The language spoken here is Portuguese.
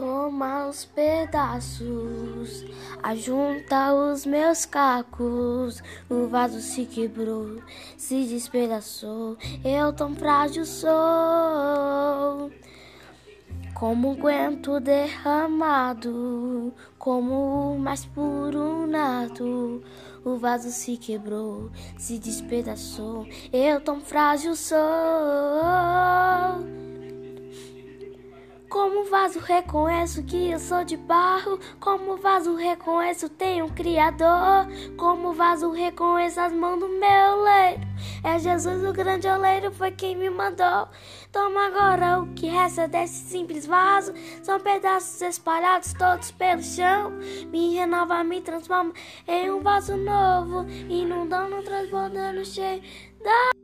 Toma os pedaços, ajunta os meus cacos. O vaso se quebrou, se despedaçou. Eu tão frágil sou. Como um guento derramado, como o mais puro nato. O vaso se quebrou, se despedaçou. Eu tão frágil sou. Como vaso reconheço que eu sou de barro. Como vaso reconheço tem um criador. Como vaso reconheço as mãos do meu oleiro. É Jesus o grande oleiro, foi quem me mandou. Toma agora o que resta desse simples vaso. São pedaços espalhados todos pelo chão. Me renova, me transforma em um vaso novo. Inundando, transbordando, cheio da.